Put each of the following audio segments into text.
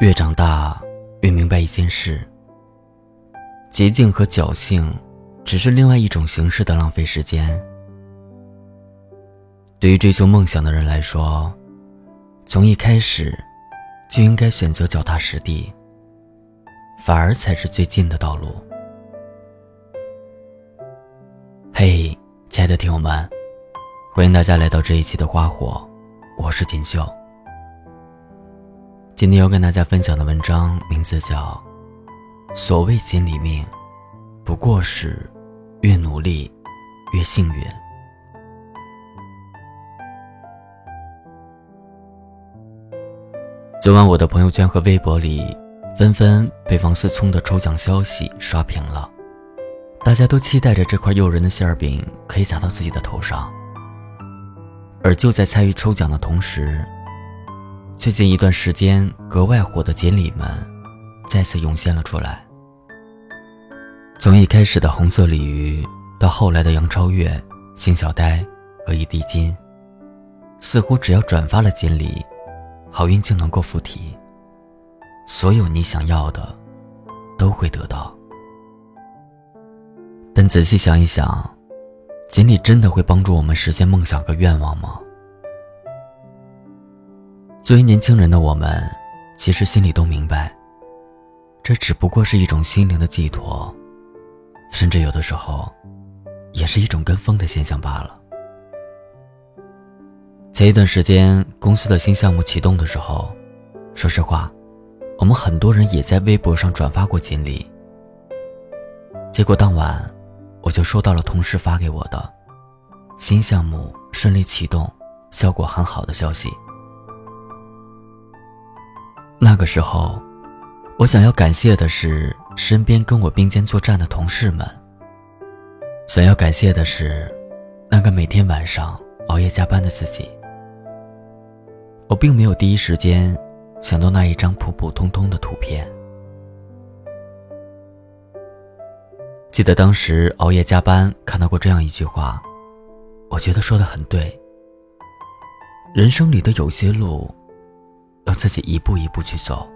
越长大，越明白一件事：捷径和侥幸，只是另外一种形式的浪费时间。对于追求梦想的人来说，从一开始就应该选择脚踏实地，反而才是最近的道路。嘿，亲爱的听友们，欢迎大家来到这一期的花火，我是锦绣。今天要跟大家分享的文章名字叫《所谓锦鲤命，不过是越努力越幸运》。昨晚我的朋友圈和微博里，纷纷被王思聪的抽奖消息刷屏了，大家都期待着这块诱人的馅饼可以砸到自己的头上。而就在参与抽奖的同时，最近一段时间格外火的锦鲤们，再次涌现了出来。从一开始的红色鲤鱼，到后来的杨超越、邢小呆和一地金，似乎只要转发了锦鲤，好运就能够附体。所有你想要的，都会得到。但仔细想一想，锦鲤真的会帮助我们实现梦想和愿望吗？作为年轻人的我们，其实心里都明白，这只不过是一种心灵的寄托，甚至有的时候，也是一种跟风的现象罢了。前一段时间，公司的新项目启动的时候，说实话，我们很多人也在微博上转发过锦鲤。结果当晚，我就收到了同事发给我的新项目顺利启动、效果很好的消息。那个时候，我想要感谢的是身边跟我并肩作战的同事们。想要感谢的是那个每天晚上熬夜加班的自己。我并没有第一时间想到那一张普普通通的图片。记得当时熬夜加班看到过这样一句话，我觉得说的很对。人生里的有些路。要自己一步一步去走，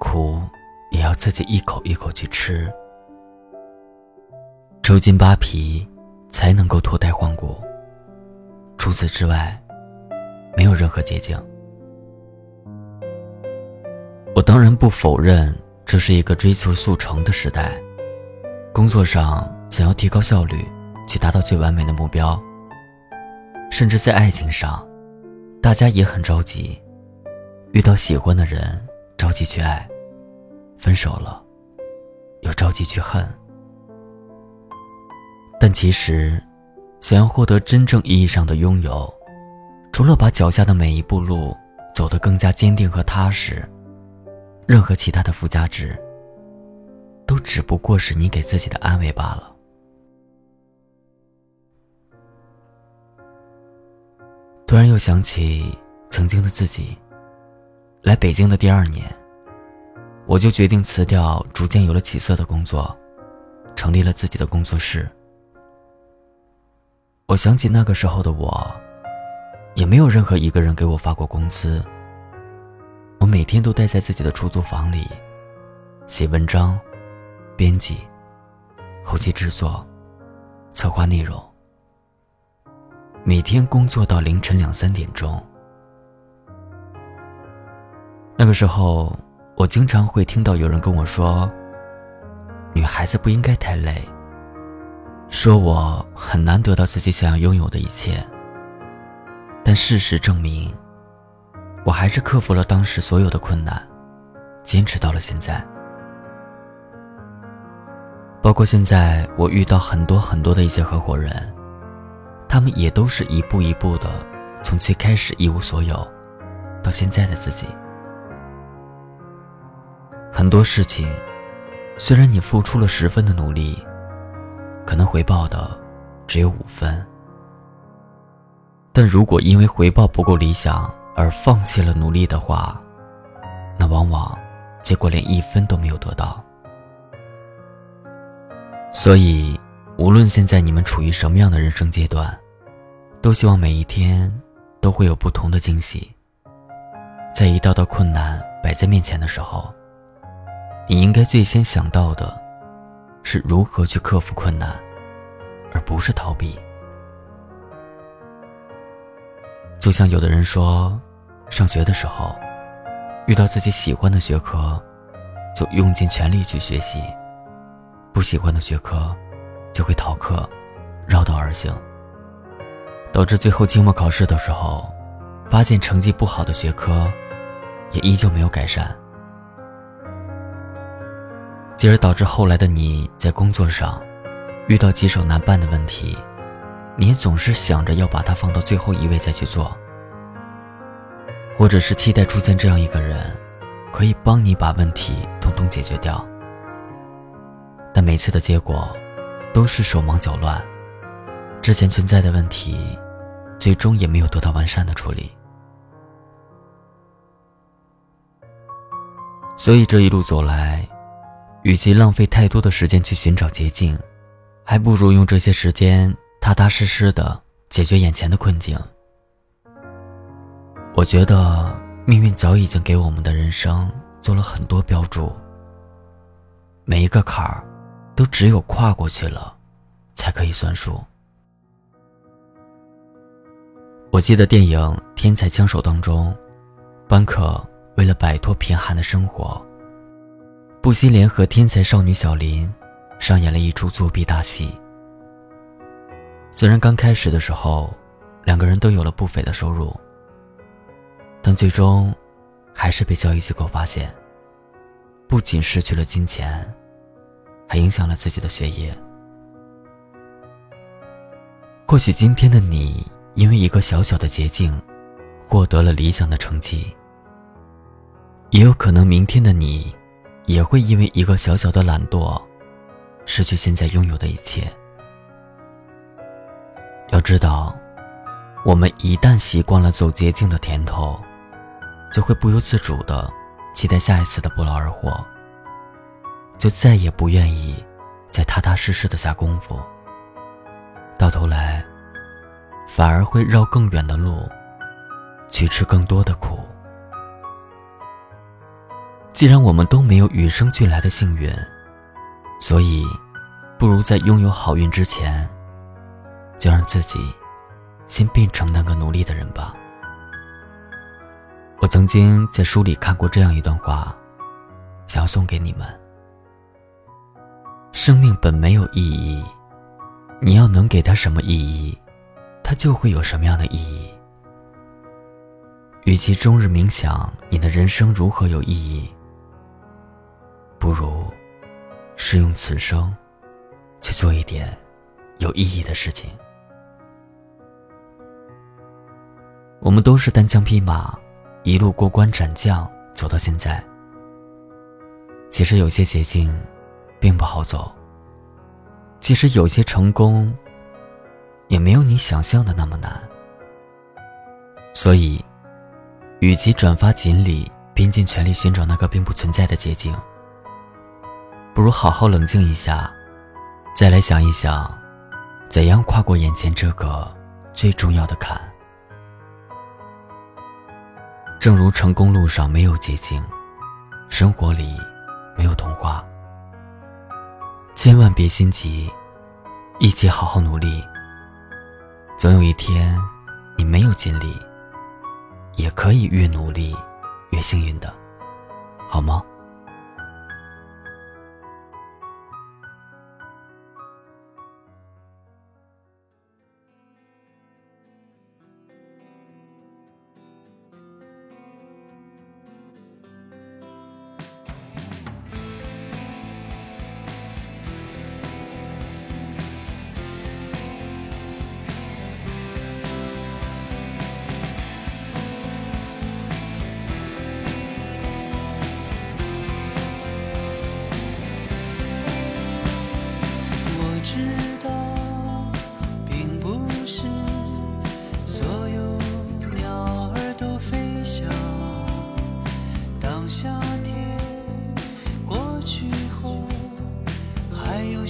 苦也要自己一口一口去吃，抽筋扒皮才能够脱胎换骨。除此之外，没有任何捷径。我当然不否认这是一个追求速成的时代，工作上想要提高效率，去达到最完美的目标，甚至在爱情上。大家也很着急，遇到喜欢的人着急去爱，分手了又着急去恨。但其实，想要获得真正意义上的拥有，除了把脚下的每一步路走得更加坚定和踏实，任何其他的附加值，都只不过是你给自己的安慰罢了。突然又想起曾经的自己。来北京的第二年，我就决定辞掉逐渐有了起色的工作，成立了自己的工作室。我想起那个时候的我，也没有任何一个人给我发过工资。我每天都待在自己的出租房里，写文章、编辑、后期制作、策划内容。每天工作到凌晨两三点钟。那个时候，我经常会听到有人跟我说：“女孩子不应该太累。”说我很难得到自己想要拥有的一切。但事实证明，我还是克服了当时所有的困难，坚持到了现在。包括现在，我遇到很多很多的一些合伙人。他们也都是一步一步的，从最开始一无所有，到现在的自己。很多事情，虽然你付出了十分的努力，可能回报的只有五分。但如果因为回报不够理想而放弃了努力的话，那往往结果连一分都没有得到。所以，无论现在你们处于什么样的人生阶段，都希望每一天都会有不同的惊喜。在一道道困难摆在面前的时候，你应该最先想到的，是如何去克服困难，而不是逃避。就像有的人说，上学的时候，遇到自己喜欢的学科，就用尽全力去学习；不喜欢的学科，就会逃课，绕道而行，导致最后期末考试的时候，发现成绩不好的学科，也依旧没有改善，进而导致后来的你在工作上，遇到棘手难办的问题。你总是想着要把它放到最后一位再去做，或者是期待出现这样一个人，可以帮你把问题统统解决掉。但每次的结果，都是手忙脚乱，之前存在的问题，最终也没有得到完善的处理。所以这一路走来，与其浪费太多的时间去寻找捷径，还不如用这些时间。踏踏实实的解决眼前的困境。我觉得命运早已经给我们的人生做了很多标注。每一个坎儿，都只有跨过去了，才可以算数。我记得电影《天才枪手》当中，班克为了摆脱贫寒的生活，不惜联合天才少女小林，上演了一出作弊大戏。虽然刚开始的时候，两个人都有了不菲的收入，但最终还是被教育机构发现，不仅失去了金钱，还影响了自己的学业。或许今天的你因为一个小小的捷径，获得了理想的成绩，也有可能明天的你，也会因为一个小小的懒惰，失去现在拥有的一切。要知道，我们一旦习惯了走捷径的甜头，就会不由自主的期待下一次的不劳而获，就再也不愿意再踏踏实实的下功夫。到头来，反而会绕更远的路，去吃更多的苦。既然我们都没有与生俱来的幸运，所以，不如在拥有好运之前。就让自己先变成那个努力的人吧。我曾经在书里看过这样一段话，想要送给你们：生命本没有意义，你要能给它什么意义，它就会有什么样的意义。与其终日冥想你的人生如何有意义，不如试用此生去做一点有意义的事情。我们都是单枪匹马，一路过关斩将走到现在。其实有些捷径，并不好走。其实有些成功，也没有你想象的那么难。所以，与其转发锦鲤，拼尽全力寻找那个并不存在的捷径，不如好好冷静一下，再来想一想，怎样跨过眼前这个最重要的坎。正如成功路上没有捷径，生活里没有童话。千万别心急，一起好好努力。总有一天，你没有尽力，也可以越努力越幸运的，好吗？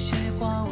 些话。